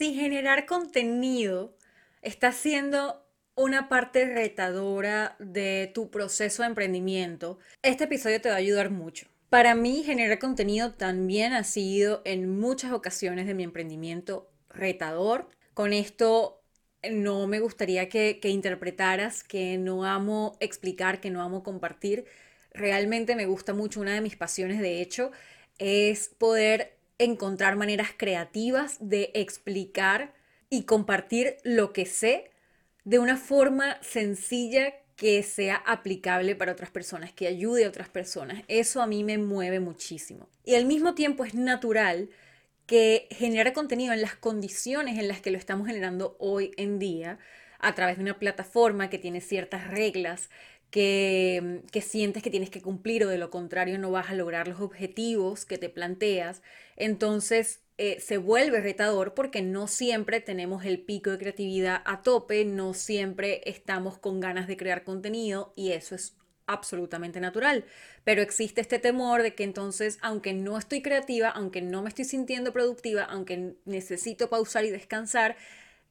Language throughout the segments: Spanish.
Si generar contenido está siendo una parte retadora de tu proceso de emprendimiento, este episodio te va a ayudar mucho. Para mí, generar contenido también ha sido en muchas ocasiones de mi emprendimiento retador. Con esto no me gustaría que, que interpretaras que no amo explicar, que no amo compartir. Realmente me gusta mucho, una de mis pasiones de hecho es poder encontrar maneras creativas de explicar y compartir lo que sé de una forma sencilla que sea aplicable para otras personas, que ayude a otras personas. Eso a mí me mueve muchísimo. Y al mismo tiempo es natural que generar contenido en las condiciones en las que lo estamos generando hoy en día, a través de una plataforma que tiene ciertas reglas, que, sientes que tienes que cumplir o de lo contrario no vas a lograr los objetivos que te planteas, entonces eh, se vuelve retador porque no siempre tenemos el pico de creatividad a tope, no siempre estamos con ganas de crear contenido y eso es absolutamente natural. Pero existe este temor de que entonces, aunque no estoy creativa, aunque no me estoy sintiendo productiva, aunque necesito pausar y descansar,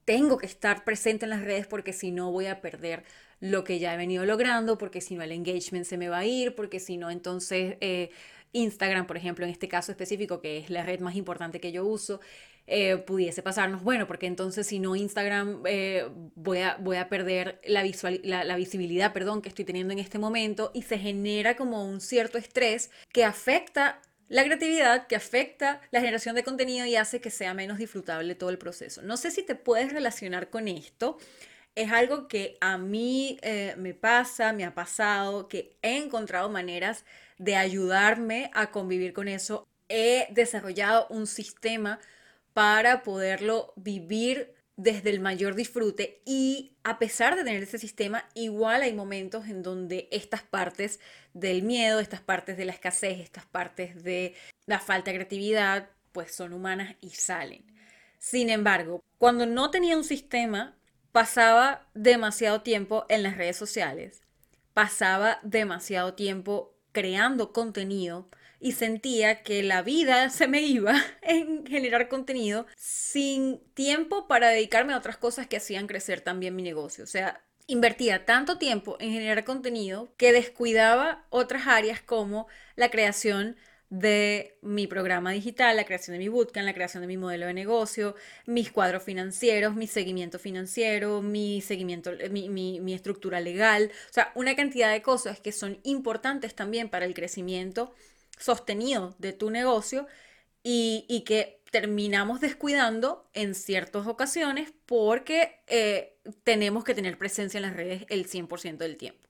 tengo que estar presente en las redes porque si no voy a perder lo que ya he venido logrando, porque si no el engagement se me va a ir, porque si no entonces... Eh, Instagram, por ejemplo, en este caso específico, que es la red más importante que yo uso, eh, pudiese pasarnos, bueno, porque entonces si no Instagram eh, voy, a, voy a perder la, visual, la, visibilidad perdón, que estoy teniendo en este momento y se genera como un cierto estrés que afecta la creatividad, que afecta la generación de contenido y hace que sea menos disfrutable todo el proceso. No sé si te puedes relacionar con esto. Es algo que a mí eh, me pasa, me ha pasado, que he encontrado maneras de ayudarme a convivir con eso, he desarrollado un sistema para poderlo vivir desde el mayor disfrute y a pesar de tener ese sistema, igual hay momentos en donde estas partes del miedo, estas partes de la escasez, estas partes de la falta de creatividad, pues son humanas y salen. Sin embargo, cuando no tenía un sistema, pasaba demasiado tiempo en las redes sociales, pasaba demasiado tiempo creando contenido y sentía que la vida se me iba en generar contenido sin tiempo para dedicarme a otras cosas que hacían crecer también mi negocio. O sea, invertía tanto tiempo en generar contenido que descuidaba otras áreas como la creación de mi programa digital, la creación de mi bootcamp, la creación de mi modelo de negocio, mis cuadros financieros, mi seguimiento financiero, mi seguimiento, mi, mi, estructura legal, o sea, una cantidad de cosas que son importantes también para el crecimiento sostenido de tu negocio y, que terminamos descuidando en ciertas ocasiones porque eh, tenemos que tener presencia en las redes el 100% del tiempo,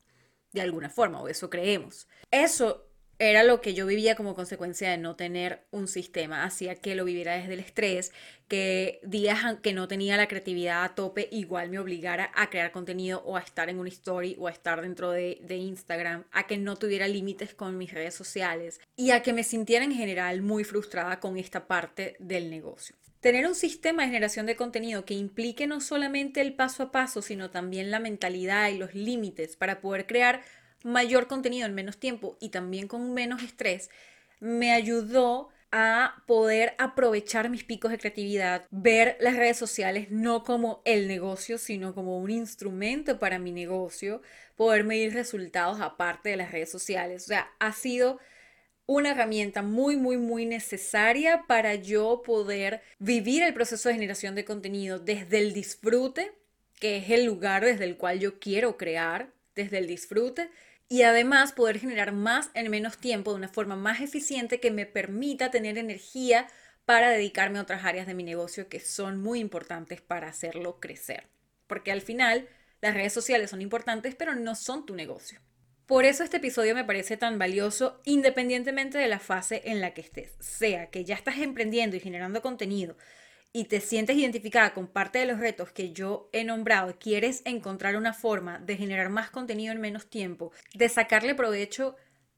de alguna forma, o eso creemos. Eso era lo que yo vivía como consecuencia de no tener un sistema, hacía que lo viviera desde el estrés, que días que no tenía la creatividad a tope igual me obligara a crear contenido o a estar en una story o a estar dentro de, de Instagram, a que no tuviera límites con mis redes sociales y a que me sintiera en general muy frustrada con esta parte del negocio. Tener un sistema de generación de contenido que implique no solamente el paso a paso, sino también la mentalidad y los límites para poder crear mayor contenido en menos tiempo y también con menos estrés, me ayudó a poder aprovechar mis picos de creatividad, ver las redes sociales no como el negocio, sino como un instrumento para mi negocio, poder medir resultados aparte de las redes sociales. O sea, ha sido una herramienta muy, muy, muy necesaria para yo poder vivir el proceso de generación de contenido desde el disfrute, que es el lugar desde el cual yo quiero crear, desde el disfrute, y además poder generar más en menos tiempo de una forma más eficiente que me permita tener energía para dedicarme a otras áreas de mi negocio que son muy importantes para hacerlo crecer. Porque al final las redes sociales son importantes, pero no son tu negocio. Por eso este episodio me parece tan valioso independientemente de la fase en la que estés. Sea que ya estás emprendiendo y generando contenido, y te sientes identificada con parte de los retos que yo he nombrado, quieres encontrar una forma de generar más contenido en menos tiempo, de sacarle provecho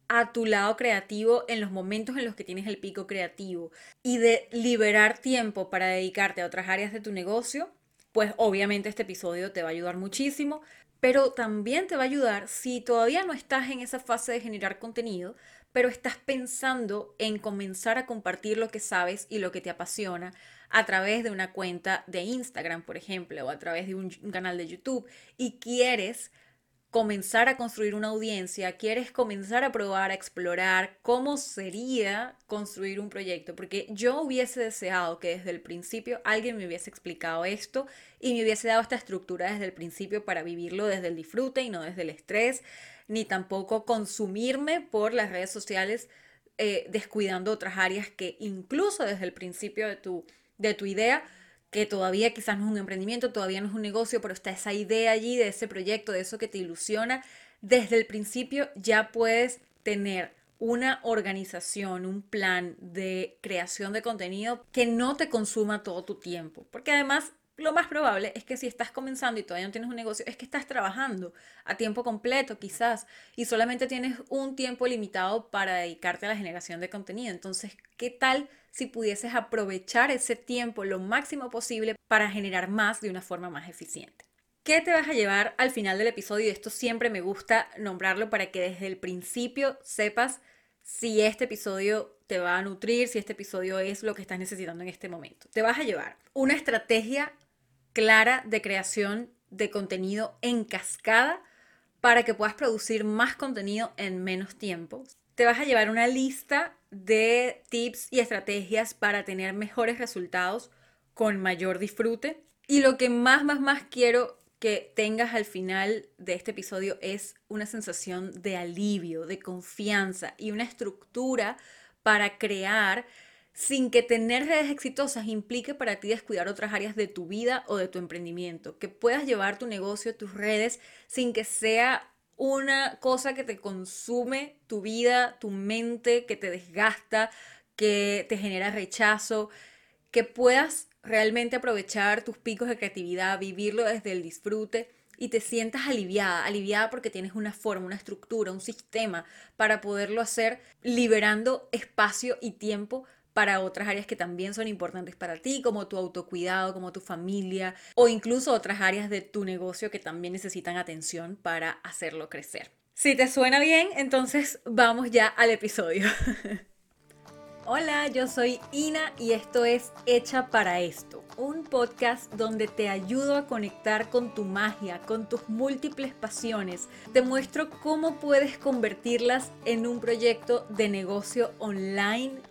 a tu lado creativo en los momentos en los que tienes el pico creativo y de liberar tiempo para dedicarte a otras áreas de tu negocio, pues obviamente este episodio te va a ayudar muchísimo, pero también te va a ayudar si todavía no estás en esa fase de generar contenido, pero estás pensando en comenzar a compartir lo que sabes y lo que te apasiona a través de una cuenta de Instagram, por ejemplo, o a través de un, canal de YouTube y quieres comenzar a construir una audiencia, quieres comenzar a probar, a explorar cómo sería construir un proyecto, porque yo hubiese deseado que desde el principio alguien me hubiese explicado esto y me hubiese dado esta estructura desde el principio para vivirlo desde el disfrute y no desde el estrés, ni tampoco consumirme por las redes sociales eh, descuidando otras áreas que incluso desde el principio de tu, de tu idea, que todavía quizás no es un emprendimiento, todavía no es un negocio, pero está esa idea allí de ese proyecto, de eso que te ilusiona, desde el principio ya puedes tener una organización, un plan de creación de contenido que no te consuma todo tu tiempo. Porque además lo más probable es que si estás comenzando y todavía no tienes un negocio, es que estás trabajando a tiempo completo quizás y solamente tienes un tiempo limitado para dedicarte a la generación de contenido. Entonces, ¿qué tal si pudieses aprovechar ese tiempo lo máximo posible para generar más de una forma más eficiente? ¿Qué te vas a llevar al final del episodio? Esto siempre me gusta nombrarlo para que desde el principio sepas si este episodio te va a nutrir, si este episodio es lo que estás necesitando en este momento. Te vas a llevar una estrategia clara de creación de contenido en cascada para que puedas producir más contenido en menos tiempo. Te vas a llevar una lista de tips y estrategias para tener mejores resultados con mayor disfrute. Y lo que más, más, más quiero que tengas al final de este episodio es una sensación de alivio, de confianza y una estructura para crear sin que tener redes exitosas implique para ti descuidar otras áreas de tu vida o de tu emprendimiento, que puedas llevar tu negocio, tus redes, sin que sea una cosa que te consume tu vida, tu mente, que te desgasta, que te genera rechazo, que puedas realmente aprovechar tus picos de creatividad, vivirlo desde el disfrute y te sientas aliviada, aliviada porque tienes una forma, una estructura, un sistema para poderlo hacer, liberando espacio y tiempo para otras áreas que también son importantes para ti, como tu autocuidado, como tu familia o incluso otras áreas de tu negocio que también necesitan atención para hacerlo crecer. Si te suena bien, entonces vamos ya al episodio. Hola, yo soy Ina y esto es Hecha para esto, un podcast donde te ayudo a conectar con tu magia, con tus múltiples pasiones. Te muestro cómo puedes convertirlas en un proyecto de negocio online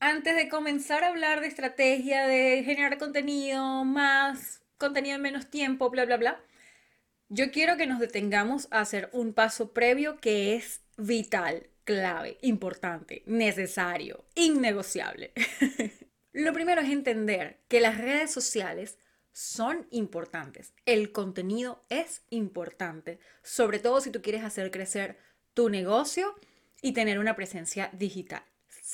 Antes de comenzar a hablar de estrategia, de generar contenido, más contenido en menos tiempo, bla, bla, bla, yo quiero que nos detengamos a hacer un paso previo que es vital, clave, importante, necesario, innegociable. Lo primero es entender que las redes sociales son importantes. El contenido es importante, sobre todo si tú quieres hacer crecer tu negocio y tener una presencia digital.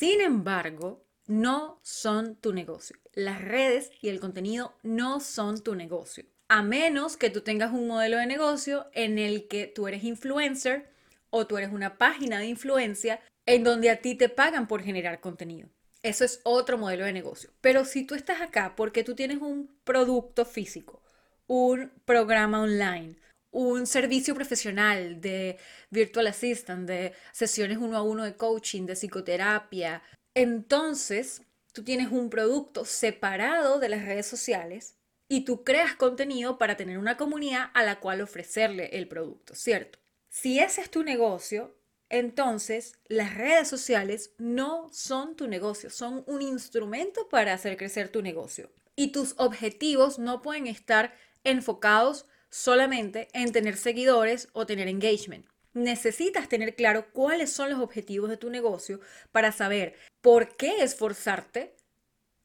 Sin embargo, no son tu negocio. Las redes y el contenido no son tu negocio. A menos que tú tengas un modelo de negocio en el que tú eres influencer o tú eres una página de influencia en donde a ti te pagan por generar contenido. Eso es otro modelo de negocio. Pero si tú estás acá porque tú tienes un producto físico, un programa online, un servicio profesional de virtual assistant, de sesiones uno a uno de coaching, de psicoterapia. Entonces, tú tienes un producto separado de las redes sociales y tú creas contenido para tener una comunidad a la cual ofrecerle el producto, ¿cierto? Si ese es tu negocio, entonces las redes sociales no son tu negocio, son un instrumento para hacer crecer tu negocio. Y tus objetivos no pueden estar enfocados solamente en tener seguidores o tener engagement. Necesitas tener claro cuáles son los objetivos de tu negocio para saber por qué esforzarte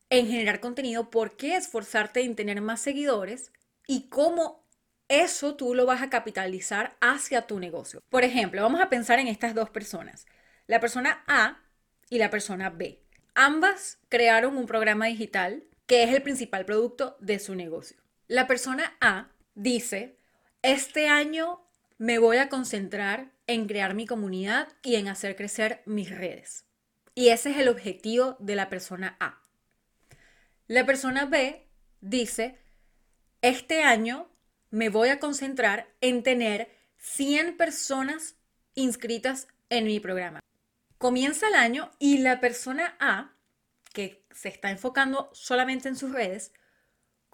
en generar contenido, por qué esforzarte en tener más seguidores y cómo eso tú lo vas a capitalizar hacia tu negocio. Por ejemplo, vamos a pensar en estas dos personas, la persona A y la persona B. Ambas crearon un programa digital que es el principal producto de su negocio. La persona A dice, este año me voy a concentrar en crear mi comunidad y en hacer crecer mis redes. Y ese es el objetivo de la persona A. La persona B dice, este año me voy a concentrar en tener 100 personas inscritas en mi programa. Comienza el año y la persona A, que se está enfocando solamente en sus redes,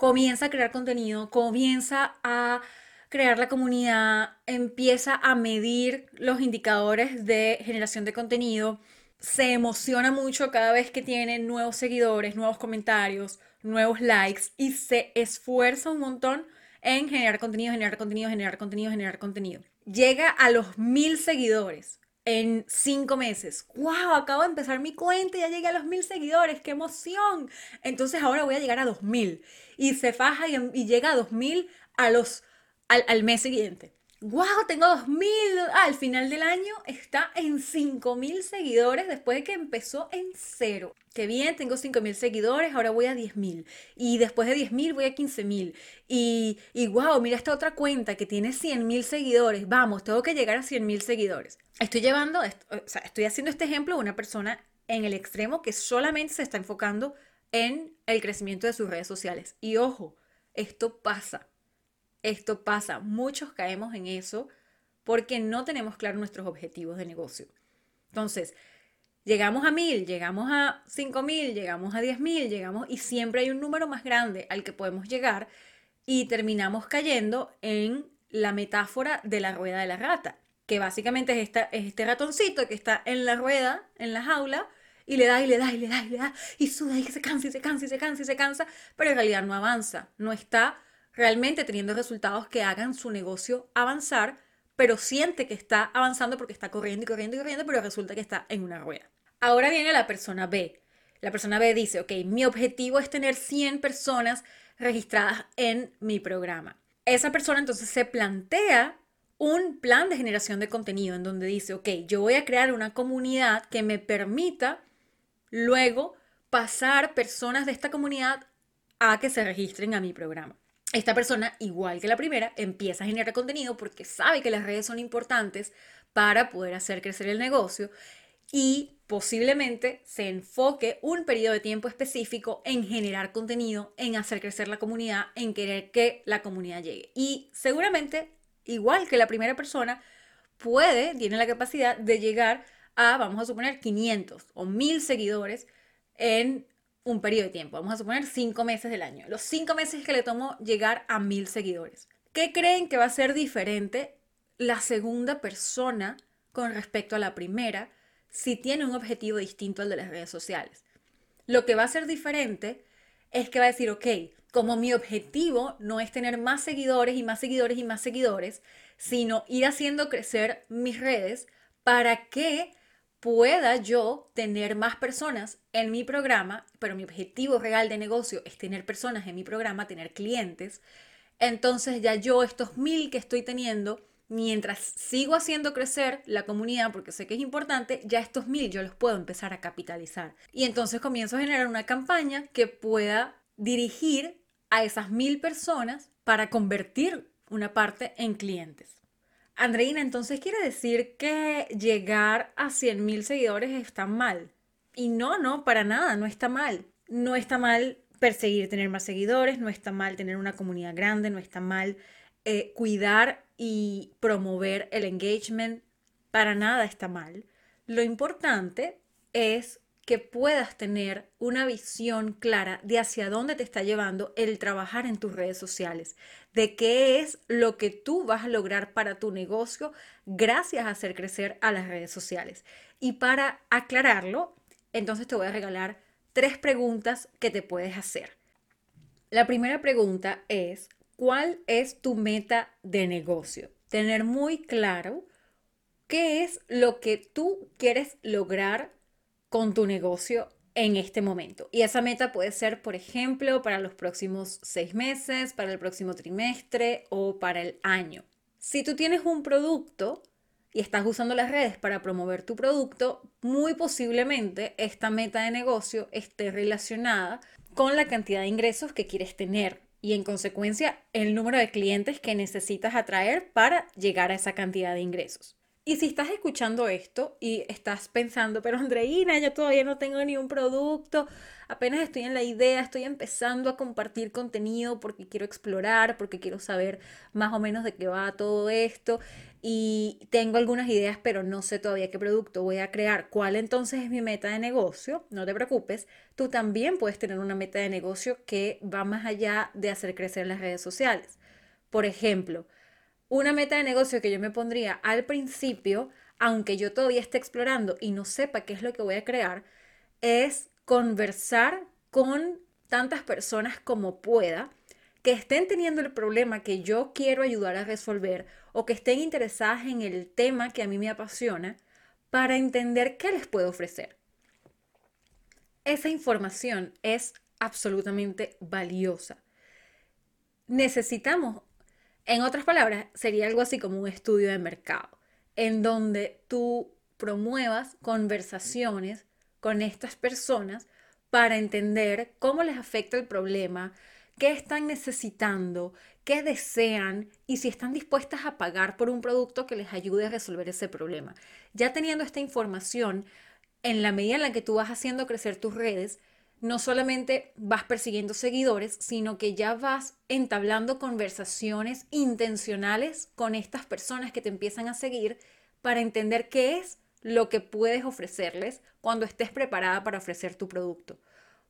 comienza a crear contenido, comienza a crear la comunidad, empieza a medir los indicadores de generación de contenido, se emociona mucho cada vez que tiene nuevos seguidores, nuevos comentarios, nuevos likes y se esfuerza un montón en generar contenido, generar contenido, generar contenido, generar contenido. Llega a los mil seguidores en cinco meses. ¡Wow! Acabo de empezar mi cuenta y ya llegué a los mil seguidores. ¡Qué emoción! Entonces ahora voy a llegar a dos mil. Y se faja y, llega a dos mil a los, al, al mes siguiente. ¡Wow! Tengo 2000. Ah, al final del año está en 5000 seguidores después de que empezó en cero. Qué bien, tengo 5000 seguidores, ahora voy a 10000. Y después de 10000 voy a 15000. Y, y wow, mira esta otra cuenta que tiene 100.000 seguidores. Vamos, tengo que llegar a 100.000 seguidores. Estoy llevando, o sea, estoy haciendo este ejemplo de una persona en el extremo que solamente se está enfocando en el crecimiento de sus redes sociales. Y ojo, esto pasa esto pasa, muchos caemos en eso porque no tenemos claros nuestros objetivos de negocio. Entonces, llegamos a mil, llegamos a cinco mil, llegamos a diez mil, llegamos y siempre hay un número más grande al que podemos llegar y terminamos cayendo en la metáfora de la rueda de la rata, que básicamente es, esta, es este ratoncito que está en la rueda, en la jaula, y le da y le da y le da y le da y suda y se cansa y se cansa y se cansa y se cansa, pero en realidad no avanza, no está realmente teniendo resultados que hagan su negocio avanzar, pero siente que está avanzando porque está corriendo y corriendo y corriendo, pero resulta que está en una rueda. Ahora viene la persona B. La persona B dice, ok, mi objetivo es tener 100 personas registradas en mi programa. Esa persona entonces se plantea un plan de generación de contenido en donde dice, ok, yo voy a crear una comunidad que me permita luego pasar personas de esta comunidad a que se registren a mi programa esta persona, igual que la primera, empieza a generar contenido porque sabe que las redes son importantes para poder hacer crecer el negocio y posiblemente se enfoque un periodo de tiempo específico en generar contenido, en hacer crecer la comunidad, en querer que la comunidad llegue. Y seguramente, igual que la primera persona, puede, tiene la capacidad de llegar a, vamos a suponer, 500 o 1000 seguidores en un periodo de tiempo, vamos a suponer cinco meses del año, los cinco meses que le tomó llegar a mil seguidores. ¿Qué creen que va a ser diferente la segunda persona con respecto a la primera si tiene un objetivo distinto al de las redes sociales? Lo que va a ser diferente es que va a decir, ok, como mi objetivo no es tener más seguidores y más seguidores y más seguidores, sino ir haciendo crecer mis redes para que pueda yo tener más personas en mi programa, pero mi objetivo real de negocio es tener personas en mi programa, tener clientes, entonces ya yo estos mil que estoy teniendo, mientras sigo haciendo crecer la comunidad, porque sé que es importante, ya estos mil yo los puedo empezar a capitalizar. Y entonces comienzo a generar una campaña que pueda dirigir a esas mil personas para convertir una parte en clientes. Andreina, entonces quiere decir que llegar a 100.000 seguidores está mal. Y no, no, para nada, no está mal. No está mal perseguir tener más seguidores, no está mal tener una comunidad grande, no está mal eh, cuidar y promover el engagement, para nada está mal. Lo importante es que puedas tener una visión clara de hacia dónde te está llevando el trabajar en tus redes sociales, de qué es lo que tú vas a lograr para tu negocio gracias a hacer crecer a las redes sociales. Y para aclararlo, entonces te voy a regalar tres preguntas que te puedes hacer. La primera pregunta es, ¿cuál es tu meta de negocio? Tener muy claro qué es lo que tú quieres lograr con tu negocio en este momento. Y esa meta puede ser, por ejemplo, para los próximos seis meses, para el próximo trimestre o para el año. Si tú tienes un producto y estás usando las redes para promover tu producto, muy posiblemente esta meta de negocio esté relacionada con la cantidad de ingresos que quieres tener y en consecuencia el número de clientes que necesitas atraer para llegar a esa cantidad de ingresos. Y si estás escuchando esto y estás pensando, pero Andreina, yo todavía no tengo ni un producto, apenas estoy en la idea, estoy empezando a compartir contenido porque quiero explorar, porque quiero saber más o menos de qué va todo esto y tengo algunas ideas, pero no sé todavía qué producto voy a crear, cuál entonces es mi meta de negocio, no te preocupes, tú también puedes tener una meta de negocio que va más allá de hacer crecer las redes sociales. Por ejemplo, una meta de negocio que yo me pondría al principio, aunque yo todavía esté explorando y no sepa qué es lo que voy a crear, es conversar con tantas personas como pueda que estén teniendo el problema que yo quiero ayudar a resolver o que estén interesadas en el tema que a mí me apasiona para entender qué les puedo ofrecer. Esa información es absolutamente valiosa. Necesitamos en otras palabras, sería algo así como un estudio de mercado, en donde tú promuevas conversaciones con estas personas para entender cómo les afecta el problema, qué están necesitando, qué desean y si están dispuestas a pagar por un producto que les ayude a resolver ese problema. Ya teniendo esta información, en la medida en la que tú vas haciendo crecer tus redes, no solamente vas persiguiendo seguidores, sino que ya vas entablando conversaciones intencionales con estas personas que te empiezan a seguir para entender qué es lo que puedes ofrecerles cuando estés preparada para ofrecer tu producto.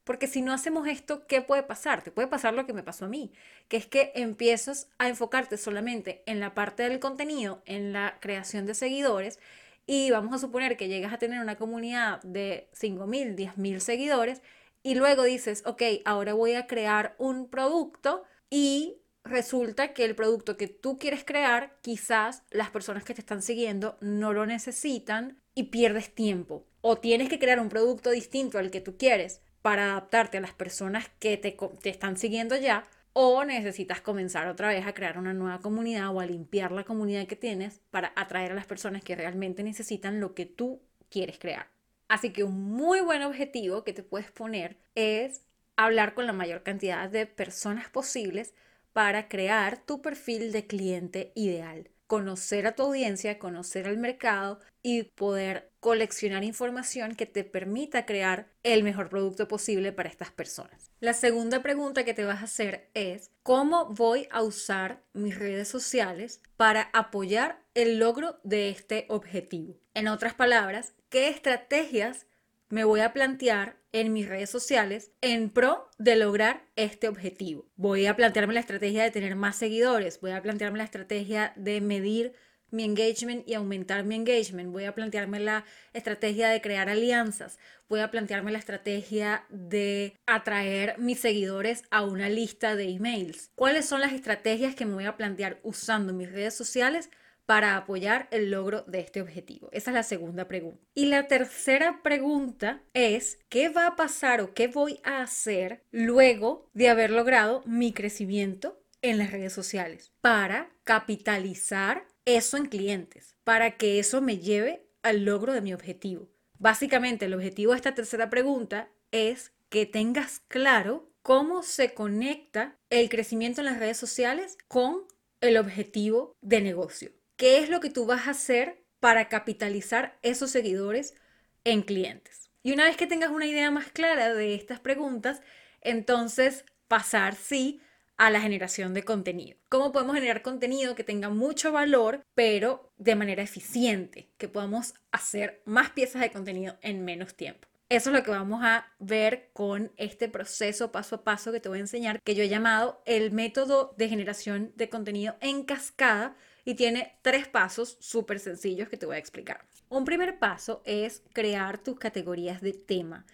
Porque si no hacemos esto, ¿qué puede pasar? Te puede pasar lo que me pasó a mí, que es que empiezas a enfocarte solamente en la parte del contenido, en la creación de seguidores, y vamos a suponer que llegas a tener una comunidad de 5.000, 10.000 seguidores y luego dices, ok, ahora voy a crear un producto y resulta que el producto que tú quieres crear, quizás las personas que te están siguiendo no lo necesitan y pierdes tiempo. O tienes que crear un producto distinto al que tú quieres para adaptarte a las personas que te, te están siguiendo ya. O necesitas comenzar otra vez a crear una nueva comunidad o a limpiar la comunidad que tienes para atraer a las personas que realmente necesitan lo que tú quieres crear. Así que un muy buen objetivo que te puedes poner es hablar con la mayor cantidad de personas posibles para crear tu perfil de cliente ideal conocer a tu audiencia, conocer al mercado y poder coleccionar información que te permita crear el mejor producto posible para estas personas. La segunda pregunta que te vas a hacer es, ¿cómo voy a usar mis redes sociales para apoyar el logro de este objetivo? En otras palabras, ¿qué estrategias me voy a plantear en mis redes sociales en pro de lograr este objetivo. Voy a plantearme la estrategia de tener más seguidores, voy a plantearme la estrategia de medir mi engagement y aumentar mi engagement. Voy a plantearme la estrategia de crear alianzas. Voy a plantearme la estrategia de atraer mis seguidores a una lista de emails. ¿Cuáles son las estrategias que me voy a plantear usando mis redes sociales para apoyar el logro de este objetivo? Esa es la segunda pregunta. Y la tercera pregunta es, ¿qué va a pasar o qué voy a hacer luego de haber logrado mi crecimiento en las redes sociales para capitalizar eso en clientes, para que eso me lleve al logro de mi objetivo? Básicamente, el objetivo de esta tercera pregunta es que tengas claro cómo se conecta el crecimiento en las redes sociales con el objetivo de negocio qué es lo que tú vas a hacer para capitalizar esos seguidores en clientes. Y una vez que tengas una idea más clara de estas preguntas, entonces pasar sí a la generación de contenido. ¿Cómo podemos generar contenido que tenga mucho valor, pero de manera eficiente? Que podamos hacer más piezas de contenido en menos tiempo. Eso es lo que vamos a ver con este proceso paso a paso que te voy a enseñar, que yo he llamado el método de generación de contenido en cascada, y tiene tres pasos súper sencillos que te voy a explicar. Un primer paso es crear tus categorías de tema.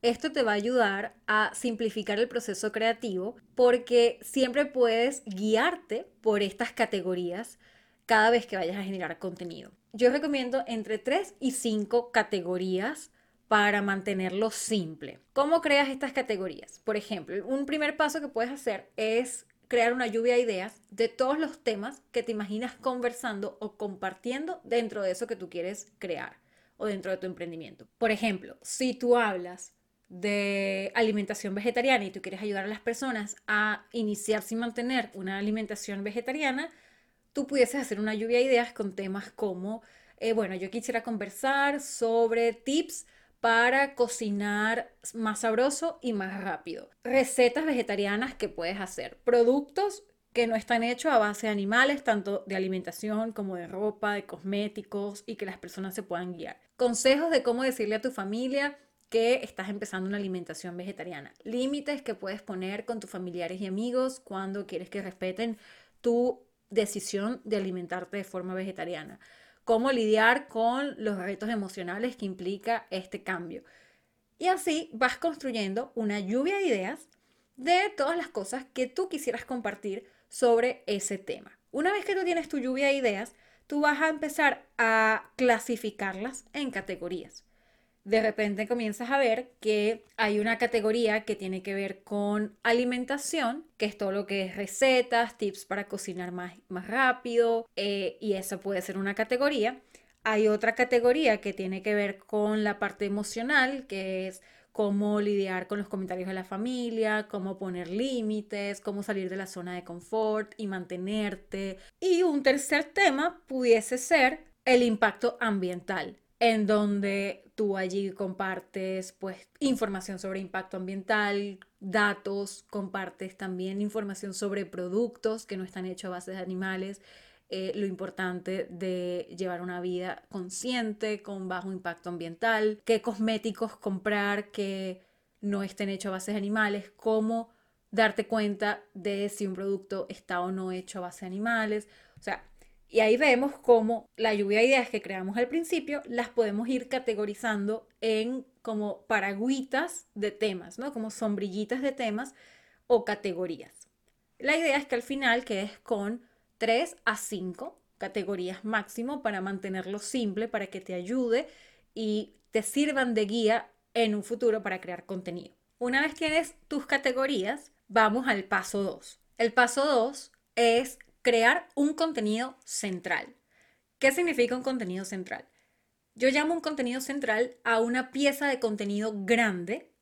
Esto te va a ayudar a simplificar el proceso creativo porque siempre puedes guiarte por estas categorías cada vez que vayas a generar contenido. Yo recomiendo entre 3 y 5 categorías para mantenerlo simple. ¿Cómo creas estas categorías? Por ejemplo, un primer paso que puedes hacer es crear una lluvia de ideas de todos los temas que te imaginas conversando o compartiendo dentro de eso que tú quieres crear o dentro de tu emprendimiento. Por ejemplo, si tú hablas de alimentación vegetariana y tú quieres ayudar a las personas a iniciarse y mantener una alimentación vegetariana, tú pudieses hacer una lluvia de ideas con temas como, eh, bueno, yo quisiera conversar sobre tips para cocinar más sabroso y más rápido. Recetas vegetarianas que puedes hacer. Productos que no están hechos a base de animales, tanto de alimentación como de ropa, de cosméticos y que las personas se puedan guiar. Consejos de cómo decirle a tu familia que estás empezando una alimentación vegetariana. Límites que puedes poner con tus familiares y amigos cuando quieres que respeten tu decisión de alimentarte de forma vegetariana cómo lidiar con los retos emocionales que implica este cambio. Y así vas construyendo una lluvia de ideas de todas las cosas que tú quisieras compartir sobre ese tema. Una vez que tú tienes tu lluvia de ideas, tú vas a empezar a clasificarlas en categorías de repente comienzas a ver que hay una categoría que tiene que ver con alimentación, que es todo lo que es recetas, tips para cocinar más, más rápido, eh, y esa puede ser una categoría. Hay otra categoría que tiene que ver con la parte emocional, que es cómo lidiar con los comentarios de la familia, cómo poner límites, cómo salir de la zona de confort y mantenerte. Y un tercer tema pudiese ser el impacto ambiental en donde tú allí compartes pues información sobre impacto ambiental, datos, compartes también información sobre productos que no están hechos a base de animales, eh, lo importante de llevar una vida consciente con bajo impacto ambiental, qué cosméticos comprar que no estén hechos a base de animales, cómo darte cuenta de si un producto está o no hecho a base de animales. O sea, y ahí vemos cómo la lluvia de ideas que creamos al principio las podemos ir categorizando en como paragüitas de temas, ¿no? Como sombrillitas de temas o categorías. La idea es que al final quedes con 3 a 5 categorías máximo para mantenerlo simple, para que te ayude y te sirvan de guía en un futuro para crear contenido. Una vez tienes tus categorías, vamos al paso 2. El paso 2 es crear un contenido central. ¿Qué significa un contenido central? Yo llamo un contenido central a una pieza de contenido grande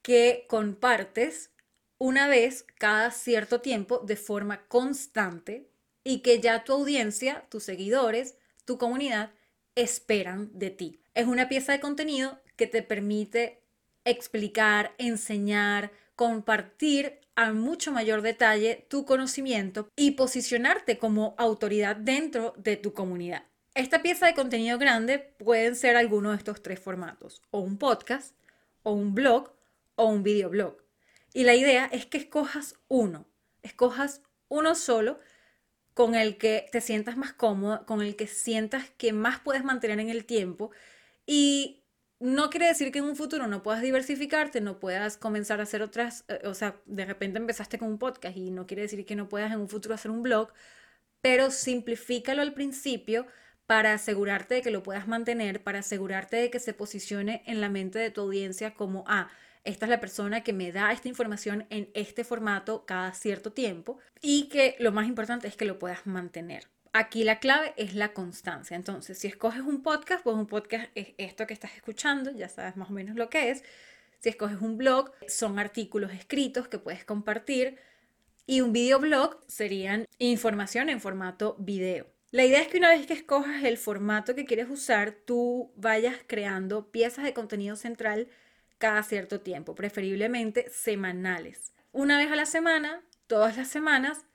que compartes una vez cada cierto tiempo de forma constante y que ya tu audiencia, tus seguidores, tu comunidad esperan de ti. Es una pieza de contenido que te permite explicar, enseñar, compartir a mucho mayor detalle tu conocimiento y posicionarte como autoridad dentro de tu comunidad. Esta pieza de contenido grande pueden ser alguno de estos tres formatos, o un podcast, o un blog, o un videoblog. Y la idea es que escojas uno, escojas uno solo con el que te sientas más cómodo, con el que sientas que más puedes mantener en el tiempo y no quiere decir que en un futuro no puedas diversificarte, no puedas comenzar a hacer otras, eh, o sea, de repente empezaste con un podcast y no quiere decir que no puedas en un futuro hacer un blog, pero simplifícalo al principio para asegurarte de que lo puedas mantener, para asegurarte de que se posicione en la mente de tu audiencia como, ah, esta es la persona que me da esta información en este formato cada cierto tiempo y que lo más importante es que lo puedas mantener. Aquí la clave es la constancia. Entonces, si escoges un podcast, pues un podcast es esto que estás escuchando, ya sabes más o menos lo que es. Si escoges un blog, son artículos escritos que puedes compartir. Y un videoblog serían información en formato video. La idea es que una vez que escojas el formato que quieres usar, tú vayas creando piezas de contenido central cada cierto tiempo, preferiblemente semanales. Una vez a la semana, todas las semanas,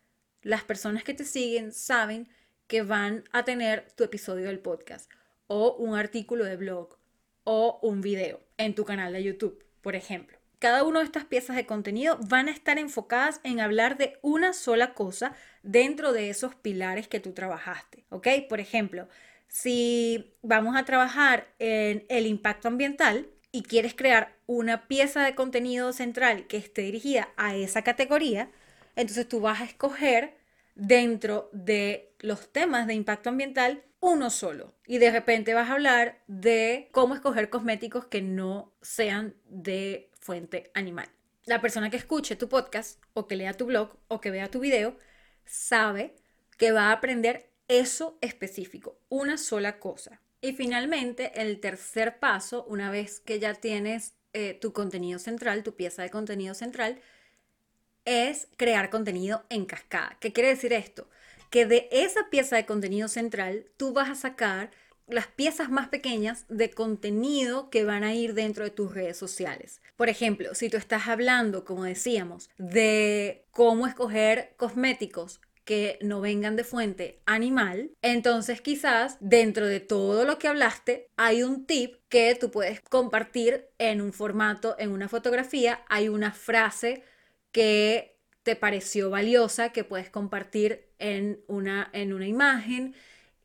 las personas que te siguen saben que van a tener tu episodio del podcast o un artículo de blog o un video en tu canal de YouTube, por ejemplo. Cada una de estas piezas de contenido van a estar enfocadas en hablar de una sola cosa dentro de esos pilares que tú trabajaste, ¿ok? Por ejemplo, si vamos a trabajar en el impacto ambiental y quieres crear una pieza de contenido central que esté dirigida a esa categoría, entonces tú vas a escoger dentro de los temas de impacto ambiental uno solo. Y de repente vas a hablar de cómo escoger cosméticos que no sean de fuente animal. La persona que escuche tu podcast o que lea tu blog o que vea tu video sabe que va a aprender eso específico, una sola cosa. Y finalmente, el tercer paso, una vez que ya tienes eh, tu contenido central, tu pieza de contenido central, es crear contenido en cascada. ¿Qué quiere decir esto? Que de esa pieza de contenido central tú vas a sacar las piezas más pequeñas de contenido que van a ir dentro de tus redes sociales. Por ejemplo, si tú estás hablando, como decíamos, de cómo escoger cosméticos que no vengan de fuente animal, entonces quizás dentro de todo lo que hablaste hay un tip que tú puedes compartir en un formato, en una fotografía, hay una frase que te pareció valiosa que puedes compartir en una, en una imagen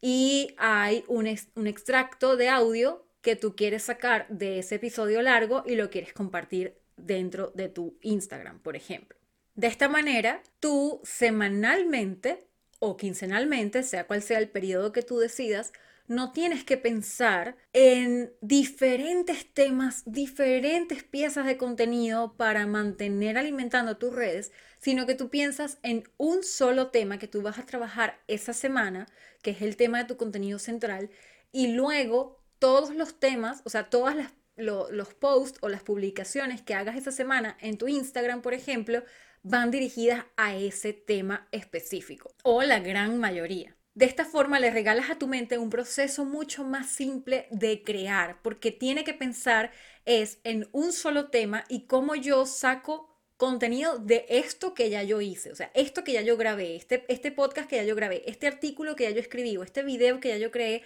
y hay un, un extracto de audio que tú quieres sacar de ese episodio largo y lo quieres compartir dentro de tu Instagram, por ejemplo. De esta manera, tú semanalmente o quincenalmente, sea cual sea el periodo que tú decidas, no tienes que pensar en diferentes temas, diferentes piezas de contenido para mantener alimentando tus redes, sino que tú piensas en un solo tema que tú vas a trabajar esa semana, que es el tema de tu contenido central, y luego todos los temas, o sea, todos los posts o las publicaciones que hagas esa semana en tu Instagram, por ejemplo, van dirigidas a ese tema específico, o la gran mayoría. De esta forma le regalas a tu mente un proceso mucho más simple de crear, porque tiene que pensar es en un solo tema y cómo yo saco contenido de esto que ya yo hice, o sea, esto que ya yo grabé, este, este podcast que ya yo grabé, este artículo que ya yo escribí, o este video que ya yo creé,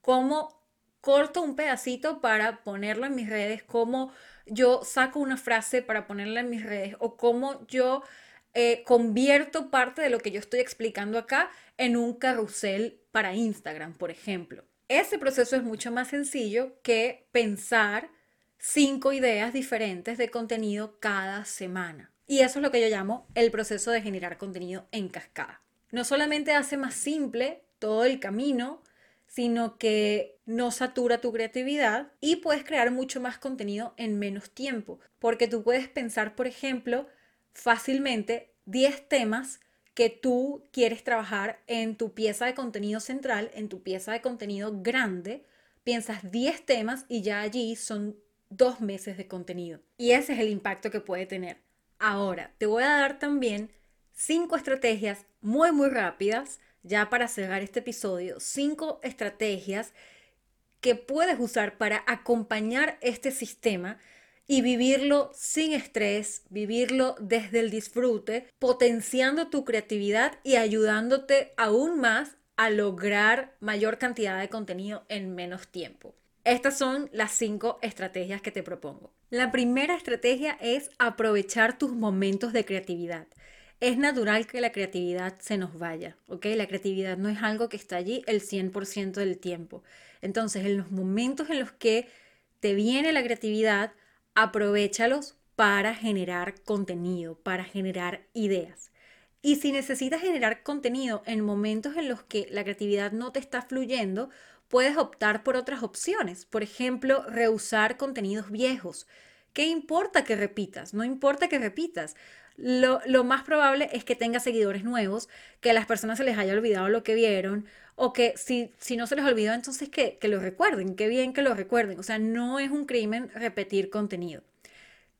cómo corto un pedacito para ponerlo en mis redes, cómo yo saco una frase para ponerla en mis redes, o cómo yo eh, convierto parte de lo que yo estoy explicando acá en un carrusel para Instagram, por ejemplo. Ese proceso es mucho más sencillo que pensar cinco ideas diferentes de contenido cada semana. Y eso es lo que yo llamo el proceso de generar contenido en cascada. No solamente hace más simple todo el camino, sino que no satura tu creatividad y puedes crear mucho más contenido en menos tiempo, porque tú puedes pensar, por ejemplo, fácilmente 10 temas que tú quieres trabajar en tu pieza de contenido central, en tu pieza de contenido grande, piensas 10 temas y ya allí son dos meses de contenido. Y ese es el impacto que puede tener. Ahora, te voy a dar también cinco estrategias muy, muy rápidas, ya para cerrar este episodio, cinco estrategias que puedes usar para acompañar este sistema y vivirlo sin estrés, vivirlo desde el disfrute, potenciando tu creatividad y ayudándote aún más a lograr mayor cantidad de contenido en menos tiempo. Estas son las cinco estrategias que te propongo. La primera estrategia es aprovechar tus momentos de creatividad. Es natural que la creatividad se nos vaya, ¿ok? La creatividad no es algo que está allí el 100% del tiempo. Entonces, en los momentos en los que te viene la creatividad, aprovechalos para generar contenido, para generar ideas. Y si necesitas generar contenido en momentos en los que la creatividad no te está fluyendo, puedes optar por otras opciones. Por ejemplo, reusar contenidos viejos. ¿Qué importa que repitas? No importa que repitas. Lo, más probable es que tengas seguidores nuevos, que a las personas se les haya olvidado lo que vieron, o que si, no se les olvidó, entonces que, que lo recuerden, qué bien que lo recuerden. O sea, no es un crimen repetir contenido.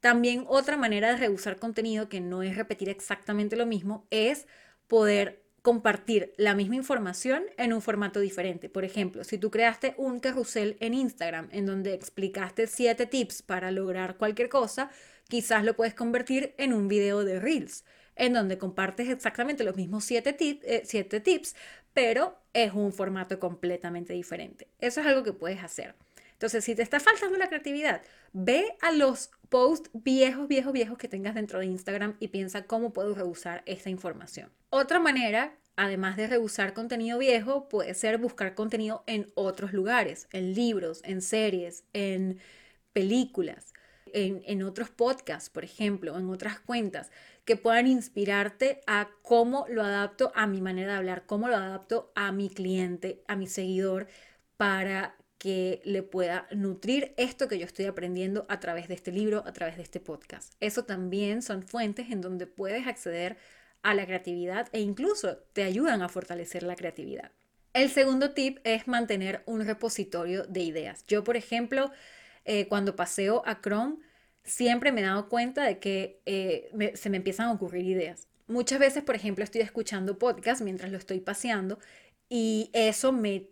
También otra manera de reusar contenido, que no es repetir exactamente lo mismo, es poder compartir la misma información en un formato diferente. Por ejemplo, si tú creaste un carrusel en Instagram en donde explicaste siete tips para lograr cualquier cosa, quizás lo puedes convertir en un video de Reels, en donde compartes exactamente los mismos siete, eh, siete tips, pero es un formato completamente diferente. Eso es algo que puedes hacer. Entonces, si te está faltando la creatividad, ve a los posts viejos, viejos, viejos que tengas dentro de Instagram y piensa cómo puedo reusar esta información. Otra manera, además de reusar contenido viejo, puede ser buscar contenido en otros lugares, en libros, en series, en películas, en, en otros podcasts, por ejemplo, en otras cuentas que puedan inspirarte a cómo lo adapto a mi manera de hablar, cómo lo adapto a mi cliente, a mi seguidor, para que le pueda nutrir esto que yo estoy aprendiendo a través de este libro, a través de este podcast. Eso también son fuentes en donde puedes acceder a la creatividad e incluso te ayudan a fortalecer la creatividad. El segundo tip es mantener un repositorio de ideas. Yo, por ejemplo, eh, cuando paseo a Chrome, siempre me he dado cuenta de que eh, se me empiezan a ocurrir ideas. Muchas veces, por ejemplo, estoy escuchando podcast mientras lo estoy paseando y eso me,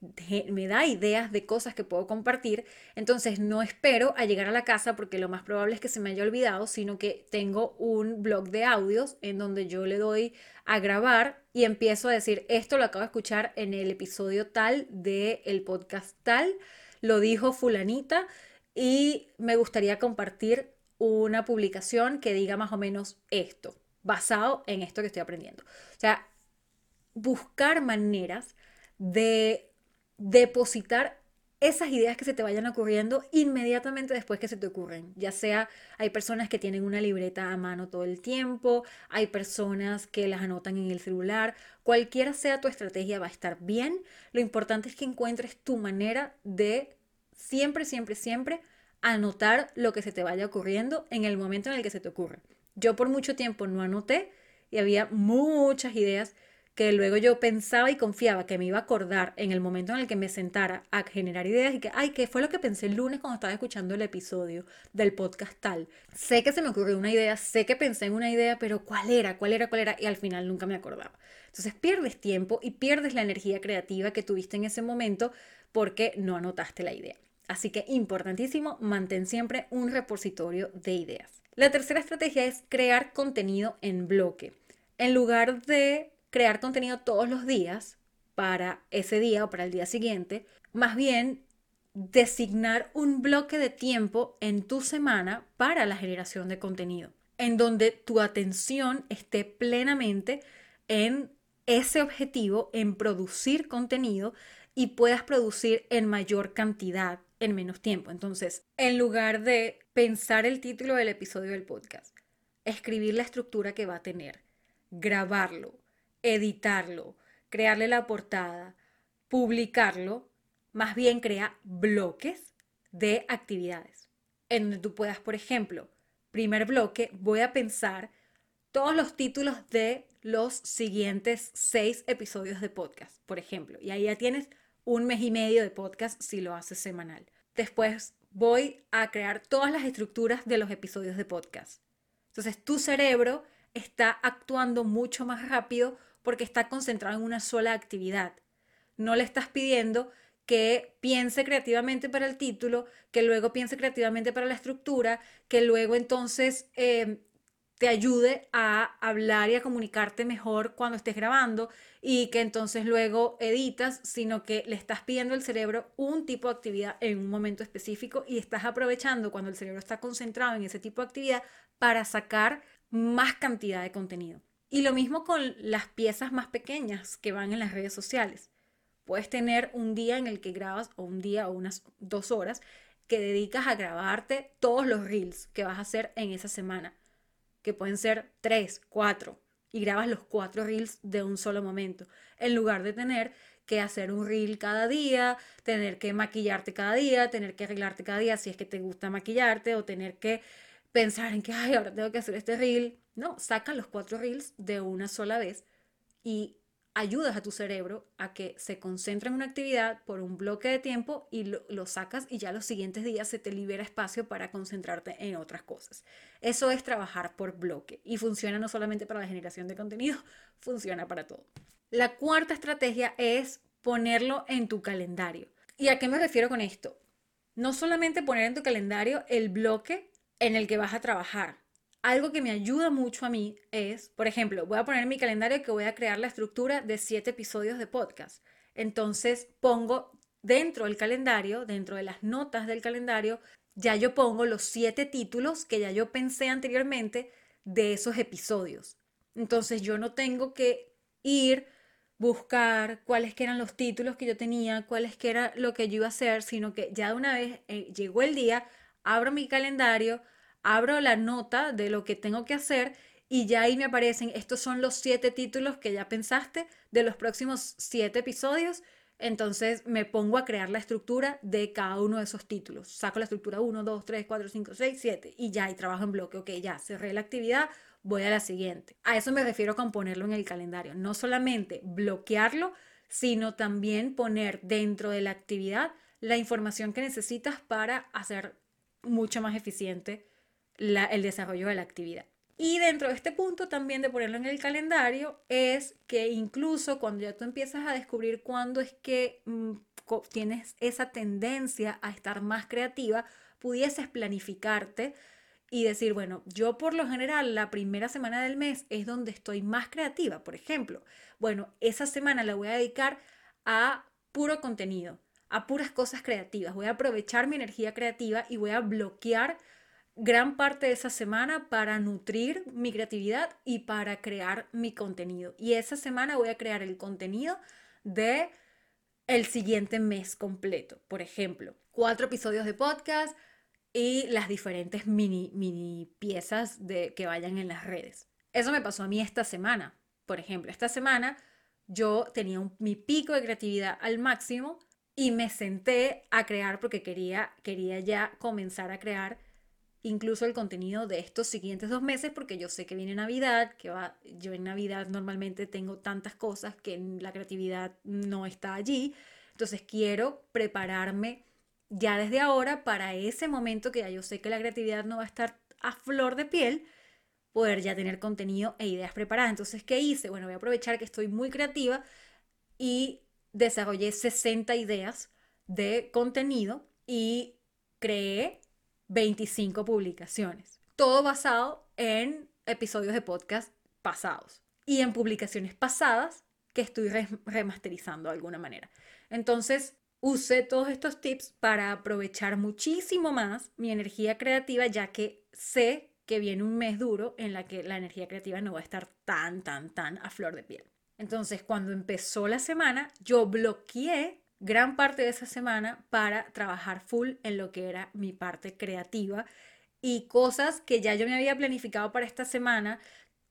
me, da ideas de cosas que puedo compartir. Entonces no espero a llegar a la casa porque lo más probable es que se me haya olvidado, sino que tengo un blog de audios en donde yo le doy a grabar y empiezo a decir, esto lo acabo de escuchar en el episodio tal del el podcast tal, lo dijo fulanita y me gustaría compartir una publicación que diga más o menos esto, basado en esto que estoy aprendiendo. O sea, buscar maneras de depositar esas ideas que se te vayan ocurriendo inmediatamente después que se te ocurren. Ya sea hay personas que tienen una libreta a mano todo el tiempo, hay personas que las anotan en el celular, cualquiera sea tu estrategia va a estar bien. Lo importante es que encuentres tu manera de siempre, siempre, siempre anotar lo que se te vaya ocurriendo en el momento en el que se te ocurre. Yo por mucho tiempo no anoté y había muchas ideas luego yo pensaba y confiaba que me iba a acordar en el momento en el que me sentara a generar ideas y que, ay, ¿qué fue lo que pensé el lunes cuando estaba escuchando el episodio del podcast tal? Sé que se me ocurrió una idea, sé que pensé en una idea, pero ¿cuál era? ¿Cuál era? ¿Cuál era? Y al final nunca me acordaba. Entonces pierdes tiempo y pierdes la energía creativa que tuviste en ese momento porque no anotaste la idea. Así que importantísimo, mantén siempre un repositorio de ideas. La tercera estrategia es crear contenido en bloque. En lugar de crear contenido todos los días para ese día o para el día siguiente, más bien designar un bloque de tiempo en tu semana para la generación de contenido, en donde tu atención esté plenamente en ese objetivo, en producir contenido y puedas producir en mayor cantidad en menos tiempo. Entonces, en lugar de pensar el título del episodio del podcast, escribir la estructura que va a tener, grabarlo, editarlo, crearle la portada, publicarlo, más bien crea bloques de actividades. En donde tú puedas, por ejemplo, primer bloque, voy a pensar todos los títulos de los siguientes seis episodios de podcast, por ejemplo. Y ahí ya tienes un mes y medio de podcast si lo haces semanal. Después voy a crear todas las estructuras de los episodios de podcast. Entonces tu cerebro está actuando mucho más rápido porque está concentrado en una sola actividad. No le estás pidiendo que piense creativamente para el título, que luego piense creativamente para la estructura, que luego entonces eh, te ayude a hablar y a comunicarte mejor cuando estés grabando y que entonces luego editas, sino que le estás pidiendo al cerebro un tipo de actividad en un momento específico y estás aprovechando cuando el cerebro está concentrado en ese tipo de actividad para sacar más cantidad de contenido. Y lo mismo con las piezas más pequeñas que van en las redes sociales. Puedes tener un día en el que grabas, o un día o unas dos horas, que dedicas a grabarte todos los reels que vas a hacer en esa semana, que pueden ser tres, cuatro, y grabas los cuatro reels de un solo momento, en lugar de tener que hacer un reel cada día, tener que maquillarte cada día, tener que arreglarte cada día si es que te gusta maquillarte, o tener que pensar en que, ay, ahora tengo que hacer este reel. No, saca los cuatro reels de una sola vez y ayudas a tu cerebro a que se concentre en una actividad por un bloque de tiempo y lo, sacas y ya los siguientes días se te libera espacio para concentrarte en otras cosas. Eso es trabajar por bloque y funciona no solamente para la generación de contenido, funciona para todo. La cuarta estrategia es ponerlo en tu calendario. ¿Y a qué me refiero con esto? No solamente poner en tu calendario el bloque en el que vas a trabajar, algo que me ayuda mucho a mí es, por ejemplo, voy a poner en mi calendario que voy a crear la estructura de siete episodios de podcast. Entonces pongo dentro del calendario, dentro de las notas del calendario, ya yo pongo los siete títulos que ya yo pensé anteriormente de esos episodios. Entonces yo no tengo que ir buscar cuáles eran los títulos que yo tenía, cuáles que era lo que yo iba a hacer, sino que ya de una vez eh, llegó el día, abro mi calendario, abro la nota de lo que tengo que hacer y ya ahí me aparecen, estos son los siete títulos que ya pensaste de los próximos siete episodios. Entonces me pongo a crear la estructura de cada uno de esos títulos. Saco la estructura 1, 2, 3, 4, 5, 6, 7 y ya, y trabajo en bloque. Ok, ya, cerré la actividad, voy a la siguiente. A eso me refiero con ponerlo en el calendario. No solamente bloquearlo, sino también poner dentro de la actividad la información que necesitas para hacer mucho más eficiente el desarrollo de la actividad. Y dentro de este punto también de ponerlo en el calendario es que incluso cuando ya tú empiezas a descubrir cuándo es que mm, tienes esa tendencia a estar más creativa, pudieses planificarte y decir, bueno, yo por lo general la primera semana del mes es donde estoy más creativa, por ejemplo. Bueno, esa semana la voy a dedicar a puro contenido, a puras cosas creativas. Voy a aprovechar mi energía creativa y voy a bloquear gran parte de esa semana para nutrir mi creatividad y para crear mi contenido. Y esa semana voy a crear el contenido de el siguiente mes completo. Por ejemplo, cuatro episodios de podcast, y las diferentes mini, mini piezas de, que vayan en las redes. Eso me pasó a mí esta semana. Por ejemplo, esta semana yo tenía mi pico de creatividad al máximo y me senté a crear porque quería, quería ya comenzar a crear incluso el contenido de estos siguientes dos meses porque yo sé que viene Navidad, que va, yo en Navidad normalmente tengo tantas cosas que la creatividad no está allí. Entonces quiero prepararme ya desde ahora, para ese momento que ya yo sé que la creatividad no va a estar a flor de piel, poder ya tener contenido e ideas preparadas. Entonces, ¿qué hice? Bueno, voy a aprovechar que estoy muy creativa y desarrollé 60 ideas de contenido y creé 25 publicaciones. Todo basado en episodios de podcast pasados y en publicaciones pasadas que estoy remasterizando de alguna manera. Entonces, usé todos estos tips para aprovechar muchísimo más mi energía creativa, ya que sé que viene un mes duro en la que la energía creativa no va a estar tan, tan, tan a flor de piel. Entonces, cuando empezó la semana, yo bloqueé gran parte de esa semana para trabajar full en lo que era mi parte creativa y cosas que ya yo me había planificado para esta semana,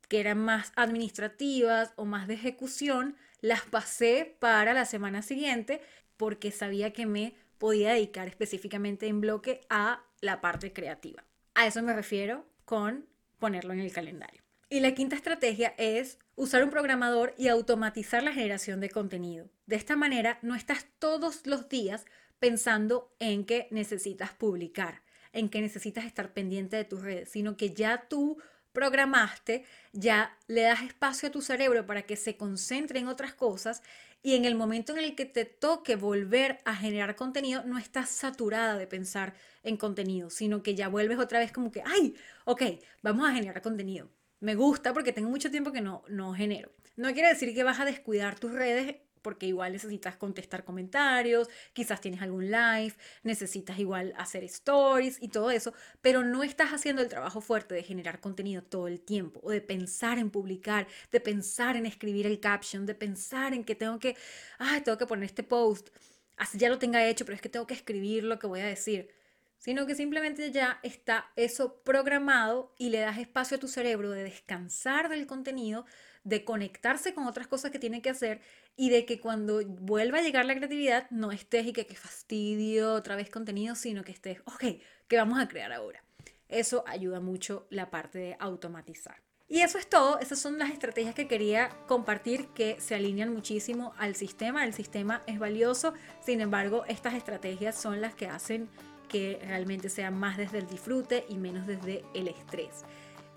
que eran más administrativas o más de ejecución, las pasé para la semana siguiente porque sabía que me podía dedicar específicamente en bloque a la parte creativa. A eso me refiero con ponerlo en el calendario. Y la quinta estrategia es usar un programador y automatizar la generación de contenido. De esta manera no estás todos los días pensando en que necesitas publicar, en que necesitas estar pendiente de tus redes, sino que ya tú programaste, ya le das espacio a tu cerebro para que se concentre en otras cosas y en el momento en el que te toque volver a generar contenido, no estás saturada de pensar en contenido, sino que ya vuelves otra vez como que, ay, ok, vamos a generar contenido. Me gusta porque tengo mucho tiempo que no, no genero. No quiere decir que vas a descuidar tus redes porque igual necesitas contestar comentarios, quizás tienes algún live, necesitas igual hacer stories y todo eso, pero no estás haciendo el trabajo fuerte de generar contenido todo el tiempo o de pensar en publicar, de pensar en escribir el caption, de pensar en que tengo que, ay, tengo que poner este post, así ya lo tenga hecho, pero es que tengo que escribir lo que voy a decir sino que simplemente ya está eso programado y le das espacio a tu cerebro de descansar del contenido, de conectarse con otras cosas que tiene que hacer y de que cuando vuelva a llegar la creatividad no estés y que, que fastidio otra vez contenido, sino que estés, ok, ¿qué vamos a crear ahora? Eso ayuda mucho la parte de automatizar. Y eso es todo, esas son las estrategias que quería compartir que se alinean muchísimo al sistema, el sistema es valioso, sin embargo estas estrategias son las que hacen que realmente sea más desde el disfrute y menos desde el estrés.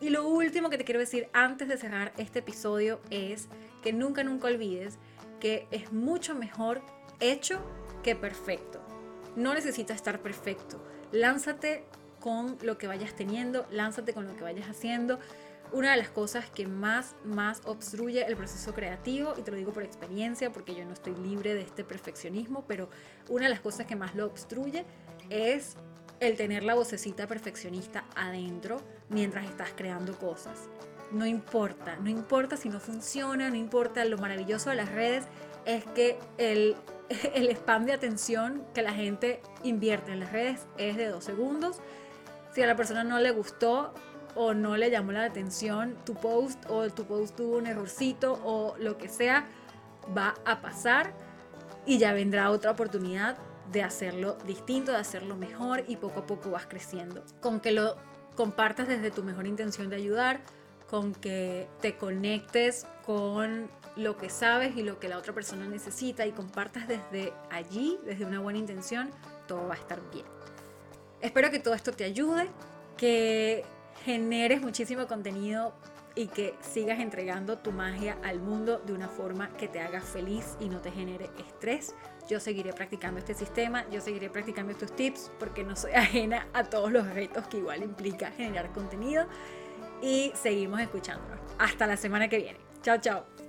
Y lo último que te quiero decir antes de cerrar este episodio es que nunca, nunca olvides que es mucho mejor hecho que perfecto. No necesitas estar perfecto. Lánzate con lo que vayas teniendo, lánzate con lo que vayas haciendo. Una de las cosas que más, más obstruye el proceso creativo, y te lo digo por experiencia, porque yo no estoy libre de este perfeccionismo, pero una de las cosas que más lo obstruye es el tener la vocecita perfeccionista adentro mientras estás creando cosas. No importa, no importa si no funciona, no importa, lo maravilloso de las redes es que el, el spam de atención que la gente invierte en las redes es de dos segundos. Si a la persona no le gustó o no le llamó la atención tu post o tu post tuvo un errorcito o lo que sea, va a pasar y ya vendrá otra oportunidad de hacerlo distinto, de hacerlo mejor y poco a poco vas creciendo. Con que lo compartas desde tu mejor intención de ayudar, con que te conectes con lo que sabes y lo que la otra persona necesita y compartas desde allí, desde una buena intención, todo va a estar bien. Espero que todo esto te ayude, que generes muchísimo contenido y que sigas entregando tu magia al mundo de una forma que te haga feliz y no te genere estrés. Yo seguiré practicando este sistema, yo seguiré practicando estos tips porque no soy ajena a todos los retos que igual implica generar contenido y seguimos escuchándonos. Hasta la semana que viene. Chao, chao.